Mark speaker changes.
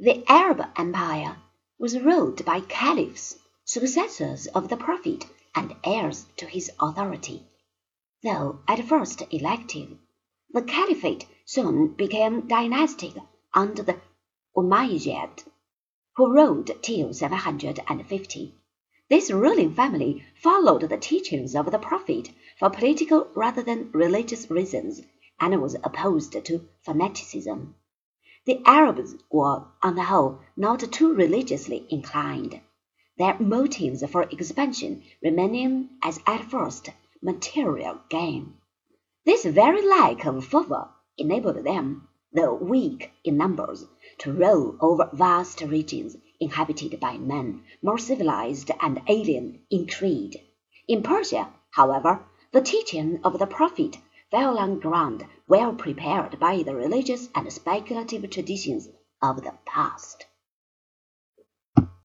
Speaker 1: The Arab empire was ruled by caliphs, successors of the Prophet and heirs to his authority. Though at first elective, the caliphate soon became dynastic under the Umayyads, who ruled till 750. This ruling family followed the teachings of the Prophet for political rather than religious reasons, and was opposed to fanaticism. The Arabs were, on the whole, not too religiously inclined, their motives for expansion remaining as at first material gain. This very lack of fervor enabled them, though weak in numbers, to rule over vast regions inhabited by men more civilized and alien in creed. In Persia, however, the teaching of the Prophet fell on ground well prepared by the religious and speculative traditions of the past.